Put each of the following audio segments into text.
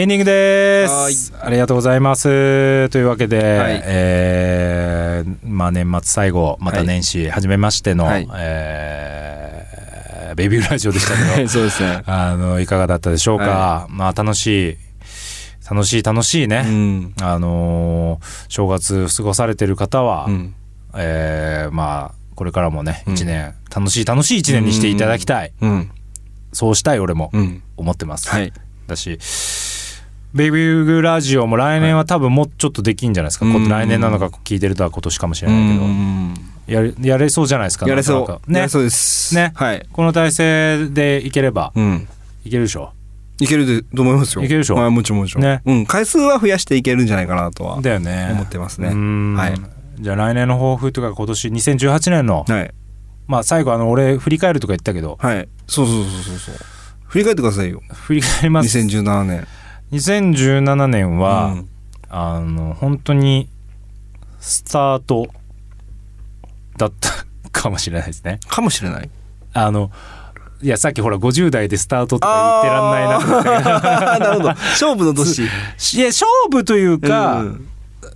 エンディングです。ありがとうございます。というわけで、はい。えーまあ、年末最後また年始初めましての、はい。えーベビーラジオでしたけど。そうですね。あのいかがだったでしょうか、はまあ楽しい楽しい楽しいね、うん。あのー正月過ごされてる方は、うん。えーまあこれからもねうん。一年、楽しい楽しい一年にしていただきたい、うん。そうしたい俺もうん。思ってます、はい。だしベイビーグラジオも来年は多分もうちょっとできんじゃないですか、うんこ来年なのか聞いてるとは今年かもしれないけど、うんやれやれそうじゃないですかやれそう。ねそうです。ねはい。この体制でいければうん。いけるでしょ？いけるでと思いますよ。いけるでしょ？はい、もちろんもちろん。ねうん。回数は増やしていけるんじゃないかなとはだよね思ってますね。はい。じゃあ来年の抱負とか今年2018年のはい。まあ最後あの俺振り返るとか言ったけどはい。そうそうそうそうそう。振り返ってくださいよ。振り返ります2017年。2017年は、うんあの本当にスタートだった かもしれないですねかもしれない。あのいやさっきほら50代でスタートとか言ってらんないななるほど。勝負の年。いや勝負というか、うん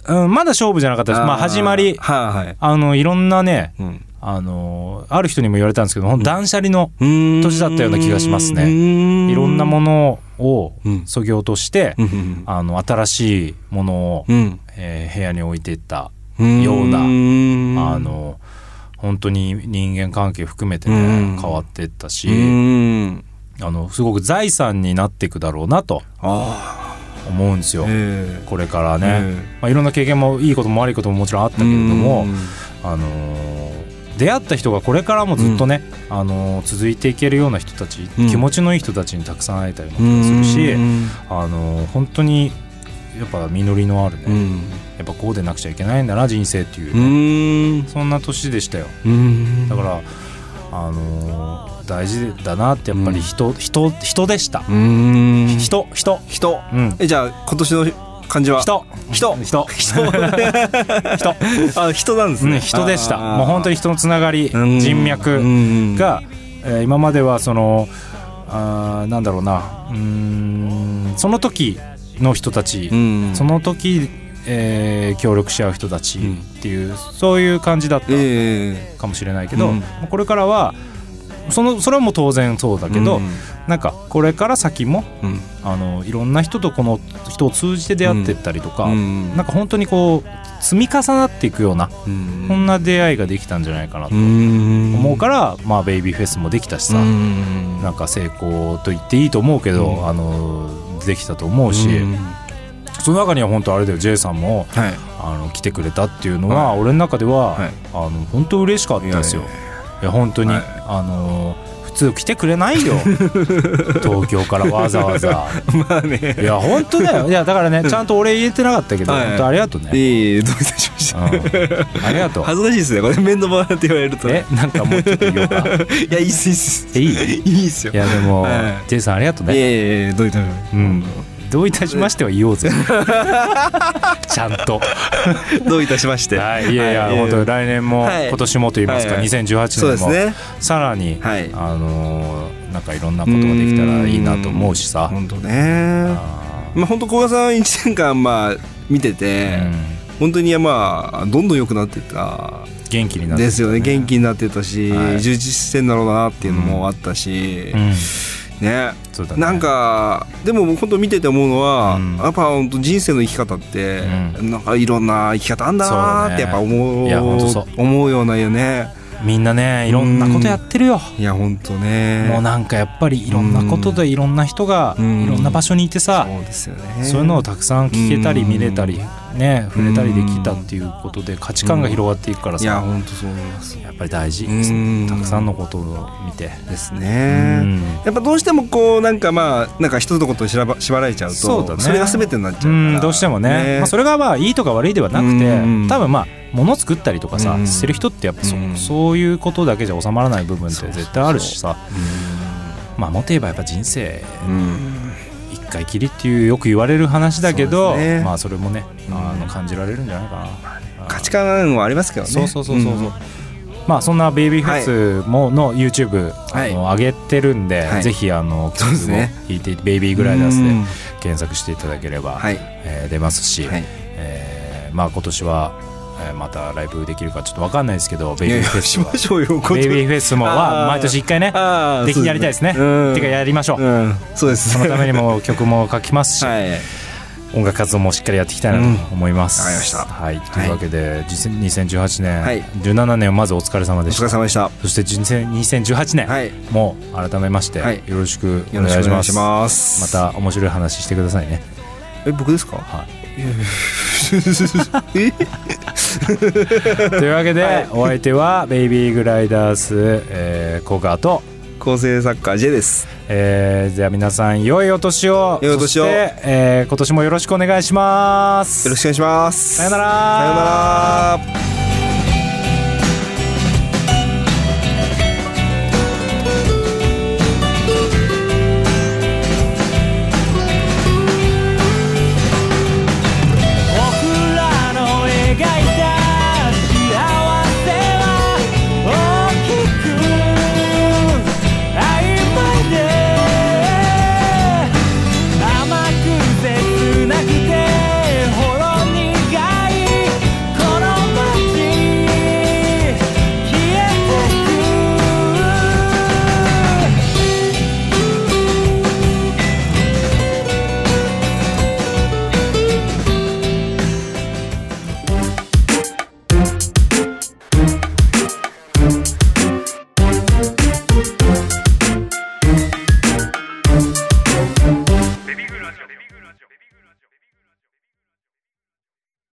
うんまだ勝負じゃなかったですまあ始まりはいはい。あのいろんなねうんあのある人にも言われたんですけどほん。と断捨離の年年だったような気がしますね。ねいろんなものをうん。そぎ落として、うん。あの新しいものを、うん。えー部屋に置いていったうん。ようなうんあの本当に人間関係含めてね、うん。変わっていったし、うん。あのすごく財産になっていくだろうなとあ思うんですよ。あ、え。これからね、えまあ、いろんな経験もいいことも悪いことももちろんあったけれども、あのー出会った人がこれからもずっとね、あのー続いていけるような人たち、うん。気持ちのいい人たちにたくさん会えたような気がするし、うん。あのー本当にやっぱ実りのあるね、うん。やっぱこうでなくちゃいけないんだな人生っていううね、ん。そんな年でしたよ。うん。だからあのー大事だなってやっぱり人、人人でした、うん。人人。人。うん。えじゃあ今年の漢字は？人。人。人。人。人。あ人なんですね。うん、人でした。もう本当に人のつながりうん。人脈うんが、えー今まではそのあーなんだろうな。うーんその時の人たち、うんその時、えー協力し合う人たちうんっていう、そういう感じだったえかもしれないけど、うん。これからはそのそれはもう当然そうだえけど、うん。なんかこれから先もうん。あのいろんな人とこの人を通じて出会ってったりとか、うん。なんか本当にこう積み重なっていくような、うん。こんな出会いができたんじゃないかなとうん。思うから、まあベイビーフェスもできたしさ、うん。なんか成功と言っていいと思うけど、うん。あのできたと思うし、うん。その中には本当あれだよ J さんもはい。あの来てくれたっていうのは、俺の中では、はい。あの本当嬉しかったですよ。いや本当に、はいあの普通来てくれないよ。東京からわざわざ。まあね。いや本当だよ。いやだからね ちゃんと俺言えてなかったけど、はい。本当ありがとうね、いえいえどういたしました。うん、ありがとう。恥ずかしいですね。これ面倒ばって言われると。えなんかもうちょっと言おうか。いやいいっすいいっす。えいい？いいっすよ。いやでも、はい。J さんありがとうね。いえいえどういたしましたうんどういたしましては言おうぜ。ちゃんと。どういたしまして。はいいやいや、はい。本当来年も、はい。今年もと言いますか、はいはい。2018そう年も、ね。さらに、はい。あのーなんかいろんなことができたらいいなと思うしさ。本当ね。あまあ本当古賀さん1年間まあ見てーてうん。本当にまあどんどん良くなっていった元気になってですよね。元気になってたしはい。充実してんだろうなっていうのもあったし。うんね。そうだね。なんかでも本当見てて思うのは、うん。やっぱ本当人生の生き方って、うなんかいろんな生き方あんだなーってやっぱ思ういや本当そう。思うようなよねみんなねいろんなことやってるよ、いや本当ね。もうなんかやっぱりいろんなことでいろんな人がうん。いろんな場所にいてさ、そうですよね。そういうのをたくさん聞けたりうん。見れたりね触れたりできたっていうことで価値観が広がっていくからいやさ本当そう思います。やっぱり大事。うん。たくさんのことを見てですうねん。やっぱどうしてもこうなんかまあなんか一つのことに縛ら縛られちゃうとそうだね。れが全てになっちゃううから。んどうしてもね。まあ、それがまあいいとか悪いではなくてうん。多分まあ物作ったりとかさうん。してる人ってやっぱそ,、うん。そういうことだけじゃ収まらない部分って絶対あるしさ。うまあもっと言えばやっぱ人生一回きりっていうよく言われる話だけど、ね。まあそれもね、うん。あの感じられるんじゃないかな、価値観はありますけどね。そうそうそうそうまあそんなベイビーフェスもの YouTube、はい。あの上げてるんで、はい。ぜひあのそうですね。聞いてベイビーグライダースでうん。検索していただければ、はい。えー出ますし、はい。えーまあ今年は、えーまたライブできるかちょっと分かんないですけどベイビーフェスは。やしましょうよこっちベイビーフェスもは毎年1回ねできやりたいですね。うん。てかやりましょう、うん。そうです。そのためにも曲も書きますし、はい。音楽活動もしっかりやっていきたいなと思います、わかりました。はい、というわけで、実2018年、はい。17年をまずお疲れ様おでした。疲れ様でした。そして2000 2018年はい。も改めましてはい。よろしくお願いします,、ます。また面白い話してくださいね。え僕ですか？はい というわけで、はい。お相手はベイビーグライダース、えー、コガと、構成作家 J です。えー、じゃあ皆さん良いお年を。良いお年を。そして、えー、今年もよろしくお願いします。よろしくお願いします。さよなら。さよなら